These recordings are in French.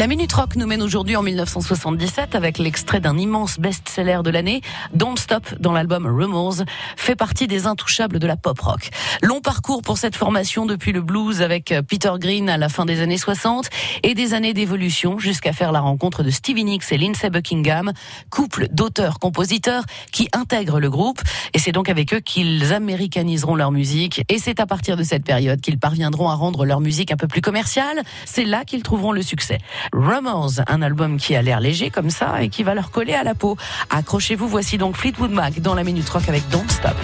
La Minute Rock nous mène aujourd'hui en 1977 avec l'extrait d'un immense best-seller de l'année. Don't Stop dans l'album Rumors fait partie des intouchables de la pop rock. Long parcours pour cette formation depuis le blues avec Peter Green à la fin des années 60 et des années d'évolution jusqu'à faire la rencontre de Stevie Nicks et Lindsey Buckingham, couple d'auteurs-compositeurs qui intègrent le groupe et c'est donc avec eux qu'ils américaniseront leur musique et c'est à partir de cette période qu'ils parviendront à rendre leur musique un peu plus commerciale. C'est là qu'ils trouveront le succès. Rumors, un album qui a l'air léger comme ça et qui va leur coller à la peau. Accrochez-vous, voici donc Fleetwood Mac dans la Minute Rock avec Don't Stop.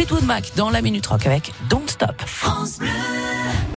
Fleetwood Mac dans la Minute Rock avec Don't Stop. France.